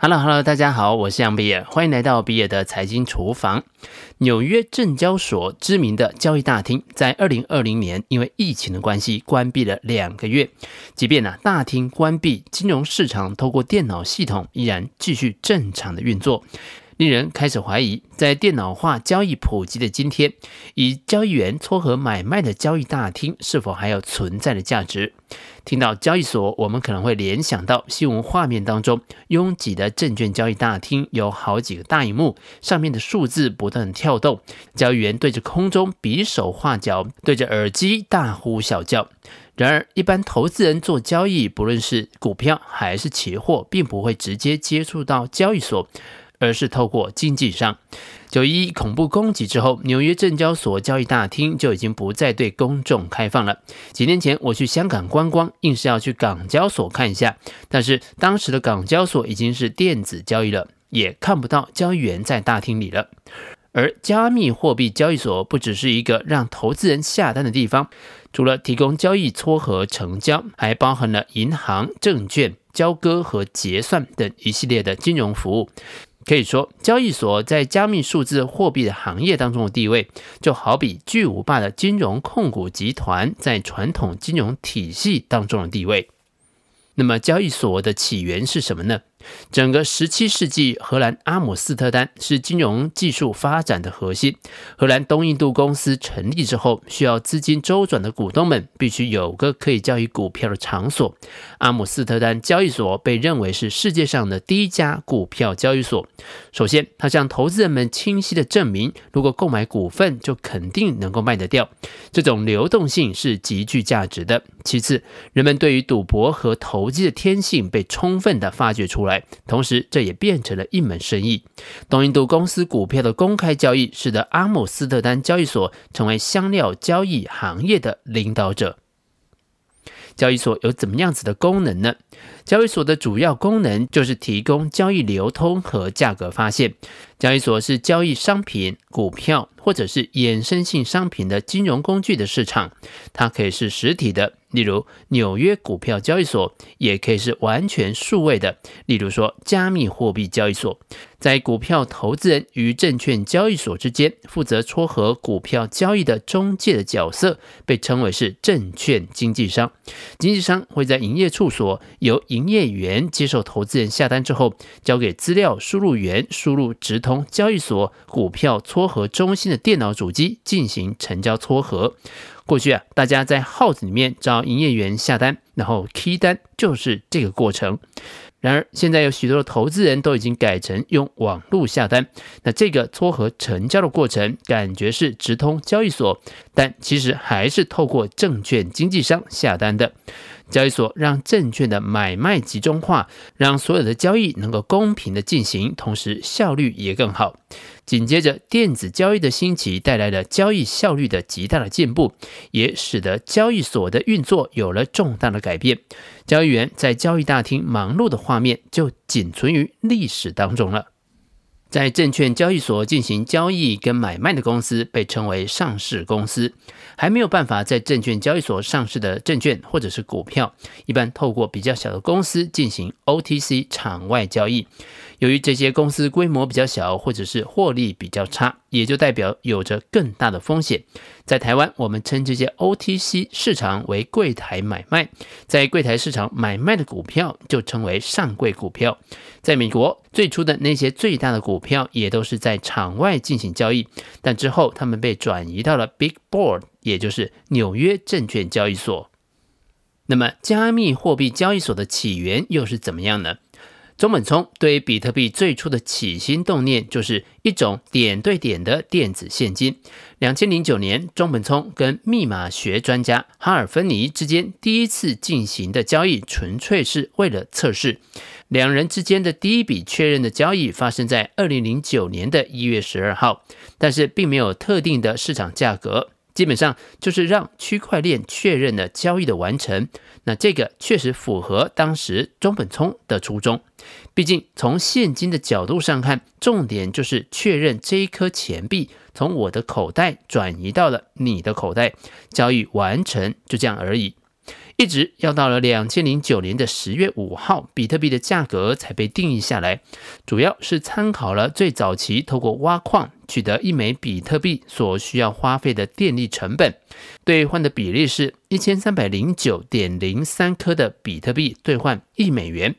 Hello，Hello，大家好，我是杨比尔，欢迎来到比尔的财经厨房。纽约证交所知名的交易大厅在二零二零年因为疫情的关系关闭了两个月，即便呢、大厅关闭，金融市场透过电脑系统依然继续正常的运作。令人开始怀疑，在电脑化交易普及的今天，以交易员撮合买卖的交易大厅是否还有存在的价值？听到交易所，我们可能会联想到新闻画面当中拥挤的证券交易大厅，有好几个大荧幕，上面的数字不断跳动，交易员对着空中比手画脚，对着耳机大呼小叫。然而，一般投资人做交易，不论是股票还是期货，并不会直接接触到交易所。而是透过经纪商。九一恐怖攻击之后，纽约证交所交易大厅就已经不再对公众开放了。几年前我去香港观光，硬是要去港交所看一下，但是当时的港交所已经是电子交易了，也看不到交易员在大厅里了。而加密货币交易所不只是一个让投资人下单的地方，除了提供交易撮合成交，还包含了银行、证券交割和结算等一系列的金融服务。可以说，交易所在加密数字货币的行业当中的地位，就好比巨无霸的金融控股集团在传统金融体系当中的地位。那么，交易所的起源是什么呢？整个十七世纪，荷兰阿姆斯特丹是金融技术发展的核心。荷兰东印度公司成立之后，需要资金周转的股东们必须有个可以交易股票的场所。阿姆斯特丹交易所被认为是世界上的第一家股票交易所。首先，它向投资人们清晰地证明，如果购买股份，就肯定能够卖得掉。这种流动性是极具价值的。其次，人们对于赌博和投机的天性被充分地发掘出来。同时，这也变成了一门生意。东印度公司股票的公开交易，使得阿姆斯特丹交易所成为香料交易行业的领导者。交易所有怎么样子的功能呢？交易所的主要功能就是提供交易流通和价格发现。交易所是交易商品、股票或者是衍生性商品的金融工具的市场。它可以是实体的。例如纽约股票交易所，也可以是完全数位的，例如说加密货币交易所。在股票投资人与证券交易所之间，负责撮合股票交易的中介的角色，被称为是证券经纪商。经纪商会在营业处所，由营业员接受投资人下单之后，交给资料输入员输入直通交易所股票撮合中心的电脑主机进行成交撮合。过去啊，大家在号子里面找营业员下单，然后 key 单，就是这个过程。然而，现在有许多的投资人都已经改成用网络下单，那这个撮合成交的过程，感觉是直通交易所，但其实还是透过证券经纪商下单的。交易所让证券的买卖集中化，让所有的交易能够公平的进行，同时效率也更好。紧接着，电子交易的兴起带来了交易效率的极大的进步，也使得交易所的运作有了重大的改变。交易员在交易大厅忙碌的画面就仅存于历史当中了。在证券交易所进行交易跟买卖的公司被称为上市公司，还没有办法在证券交易所上市的证券或者是股票，一般透过比较小的公司进行 OTC 场外交易。由于这些公司规模比较小，或者是获利比较差，也就代表有着更大的风险。在台湾，我们称这些 OTC 市场为柜台买卖，在柜台市场买卖的股票就称为上柜股票。在美国，最初的那些最大的股票也都是在场外进行交易，但之后他们被转移到了 Big Board，也就是纽约证券交易所。那么，加密货币交易所的起源又是怎么样呢？中本聪对比特币最初的起心动念，就是一种点对点的电子现金。两千零九年，中本聪跟密码学专家哈尔芬尼之间第一次进行的交易，纯粹是为了测试。两人之间的第一笔确认的交易发生在二零零九年的一月十二号，但是并没有特定的市场价格。基本上就是让区块链确认了交易的完成，那这个确实符合当时中本聪的初衷。毕竟从现金的角度上看，重点就是确认这一颗钱币从我的口袋转移到了你的口袋，交易完成，就这样而已。一直要到了两千零九年的十月五号，比特币的价格才被定义下来。主要是参考了最早期透过挖矿取得一枚比特币所需要花费的电力成本，兑换的比例是一千三百零九点零三颗的比特币兑换一美元。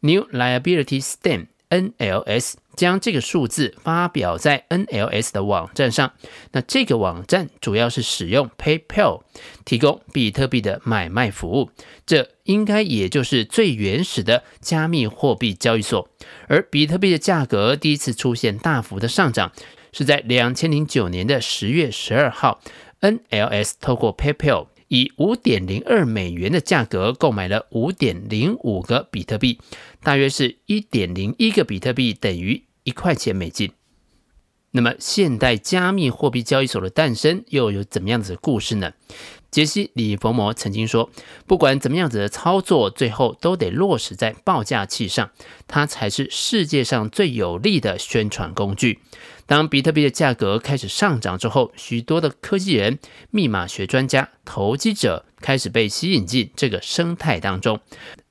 New Liability Stamp NLS。将这个数字发表在 NLS 的网站上。那这个网站主要是使用 PayPal 提供比特币的买卖服务，这应该也就是最原始的加密货币交易所。而比特币的价格第一次出现大幅的上涨，是在两千零九年的十月十二号，NLS 透过 PayPal。以五点零二美元的价格购买了五点零五个比特币，大约是一点零一个比特币等于一块钱美金。那么，现代加密货币交易所的诞生又有怎么样子的故事呢？杰西·李佛摩曾经说：“不管怎么样子的操作，最后都得落实在报价器上，它才是世界上最有力的宣传工具。”当比特币的价格开始上涨之后，许多的科技人、密码学专家、投机者开始被吸引进这个生态当中。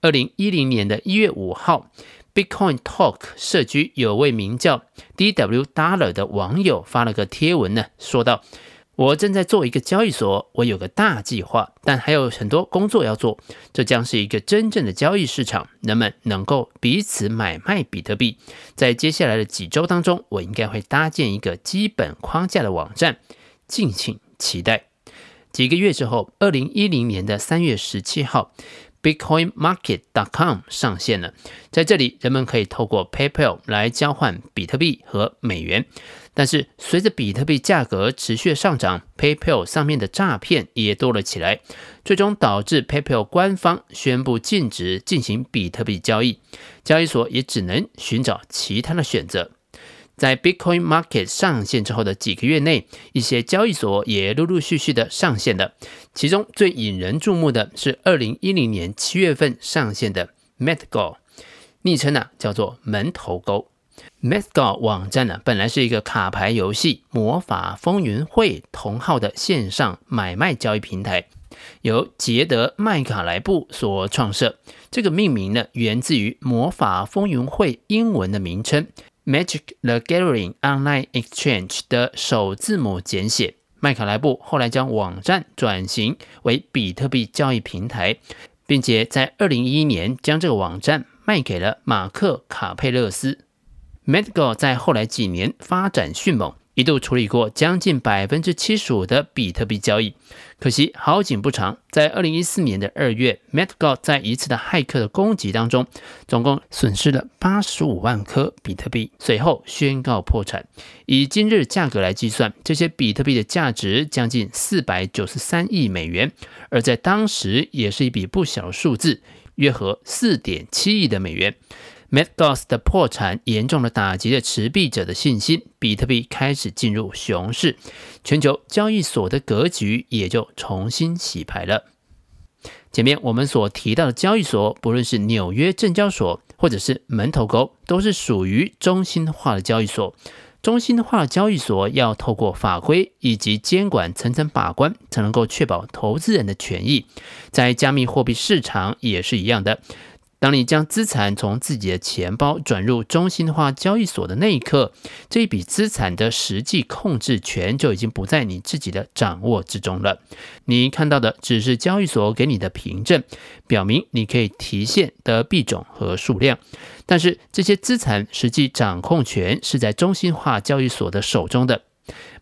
二零一零年的一月五号，Bitcoin Talk 社区有位名叫 DW Dollar 的网友发了个贴文呢，说道。我正在做一个交易所，我有个大计划，但还有很多工作要做。这将是一个真正的交易市场，人们能够彼此买卖比特币。在接下来的几周当中，我应该会搭建一个基本框架的网站，敬请期待。几个月之后，二零一零年的三月十七号。BitcoinMarket.com 上线了，在这里，人们可以透过 PayPal 来交换比特币和美元。但是，随着比特币价格持续上涨，PayPal 上面的诈骗也多了起来，最终导致 PayPal 官方宣布禁止进行比特币交易，交易所也只能寻找其他的选择。在 Bitcoin Market 上线之后的几个月内，一些交易所也陆陆续续的上线了。其中最引人注目的是二零一零年七月份上线的 MetaGo，昵称呢叫做门头沟。MetaGo 网站呢本来是一个卡牌游戏《魔法风云会》同号的线上买卖交易平台，由杰德麦卡莱布所创设。这个命名呢源自于《魔法风云会》英文的名称。Magic the Gathering Online Exchange 的首字母简写。麦卡莱布后来将网站转型为比特币交易平台，并且在二零一一年将这个网站卖给了马克卡佩勒斯。m e d g o 在后来几年发展迅猛。一度处理过将近百分之七十五的比特币交易，可惜好景不长，在二零一四年的二月 m e t g o 在一次的骇客的攻击当中，总共损失了八十五万颗比特币，随后宣告破产。以今日价格来计算，这些比特币的价值将近四百九十三亿美元，而在当时也是一笔不小的数字，约合四点七亿的美元。MaxGo 的破产严重的打击了持币者的信心，比特币开始进入熊市，全球交易所的格局也就重新洗牌了。前面我们所提到的交易所，不论是纽约证交所或者是门头沟，都是属于中心化的交易所。中心化的交易所要透过法规以及监管层层把关，才能够确保投资人的权益。在加密货币市场也是一样的。当你将资产从自己的钱包转入中心化交易所的那一刻，这一笔资产的实际控制权就已经不在你自己的掌握之中了。你看到的只是交易所给你的凭证，表明你可以提现的币种和数量，但是这些资产实际掌控权是在中心化交易所的手中的。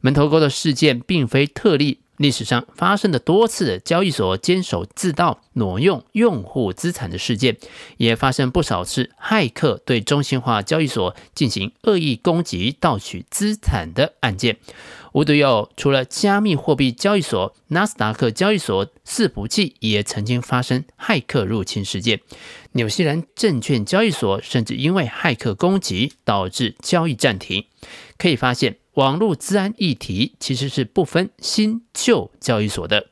门头沟的事件并非特例。历史上发生的多次交易所监守自盗、挪用用户资产的事件，也发生不少次骇客对中心化交易所进行恶意攻击、盗取资产的案件。无独有偶，除了加密货币交易所，纳斯达克交易所伺服器也曾经发生骇客入侵事件。纽西兰证券交易所甚至因为骇客攻击导致交易暂停。可以发现。网络资安议题其实是不分新旧交易所的。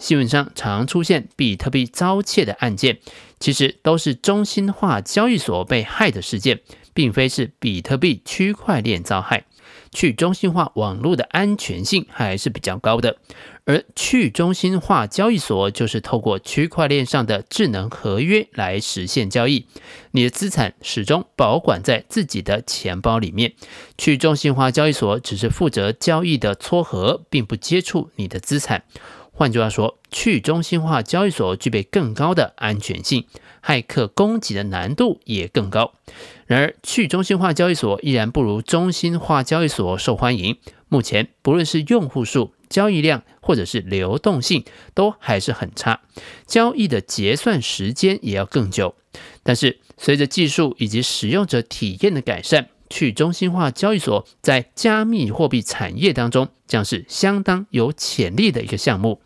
新闻上常出现比特币遭窃的案件，其实都是中心化交易所被害的事件，并非是比特币区块链遭害。去中心化网络的安全性还是比较高的。而去中心化交易所就是透过区块链上的智能合约来实现交易，你的资产始终保管在自己的钱包里面。去中心化交易所只是负责交易的撮合，并不接触你的资产。换句话说，去中心化交易所具备更高的安全性，骇客攻击的难度也更高。然而，去中心化交易所依然不如中心化交易所受欢迎。目前，不论是用户数、交易量或者是流动性都还是很差，交易的结算时间也要更久。但是随着技术以及使用者体验的改善，去中心化交易所在加密货币产业当中将是相当有潜力的一个项目。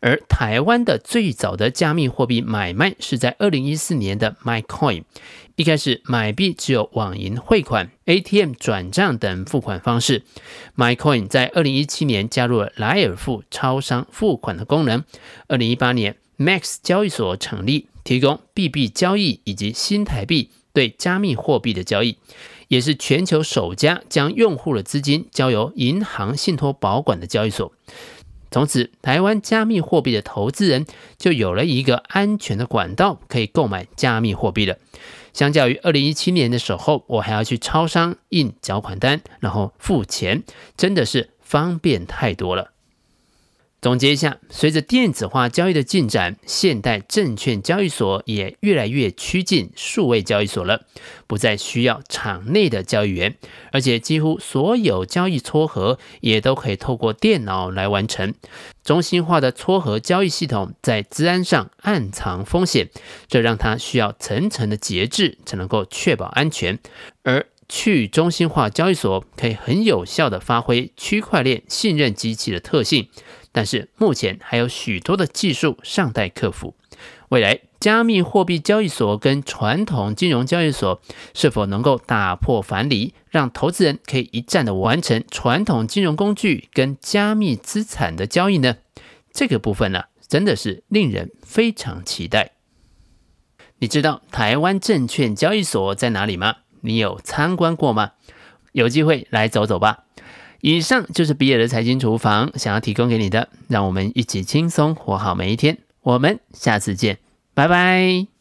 而台湾的最早的加密货币买卖是在二零一四年的 MyCoin。一开始买币只有网银汇款、ATM 转账等付款方式。MyCoin 在二零一七年加入了莱尔富超商付款的功能。二零一八年，Max 交易所成立，提供币币交易以及新台币对加密货币的交易，也是全球首家将用户的资金交由银行信托保管的交易所。从此，台湾加密货币的投资人就有了一个安全的管道，可以购买加密货币了。相较于二零一七年的时候，我还要去超商印缴款单，然后付钱，真的是方便太多了。总结一下，随着电子化交易的进展，现代证券交易所也越来越趋近数位交易所了，不再需要场内的交易员，而且几乎所有交易撮合也都可以透过电脑来完成。中心化的撮合交易系统在资安上暗藏风险，这让它需要层层的节制才能够确保安全，而去中心化交易所可以很有效地发挥区块链信任机器的特性。但是目前还有许多的技术尚待克服。未来加密货币交易所跟传统金融交易所是否能够打破藩篱，让投资人可以一站的完成传统金融工具跟加密资产的交易呢？这个部分呢，真的是令人非常期待。你知道台湾证券交易所在哪里吗？你有参观过吗？有机会来走走吧。以上就是比尔的财经厨房想要提供给你的，让我们一起轻松活好每一天。我们下次见，拜拜。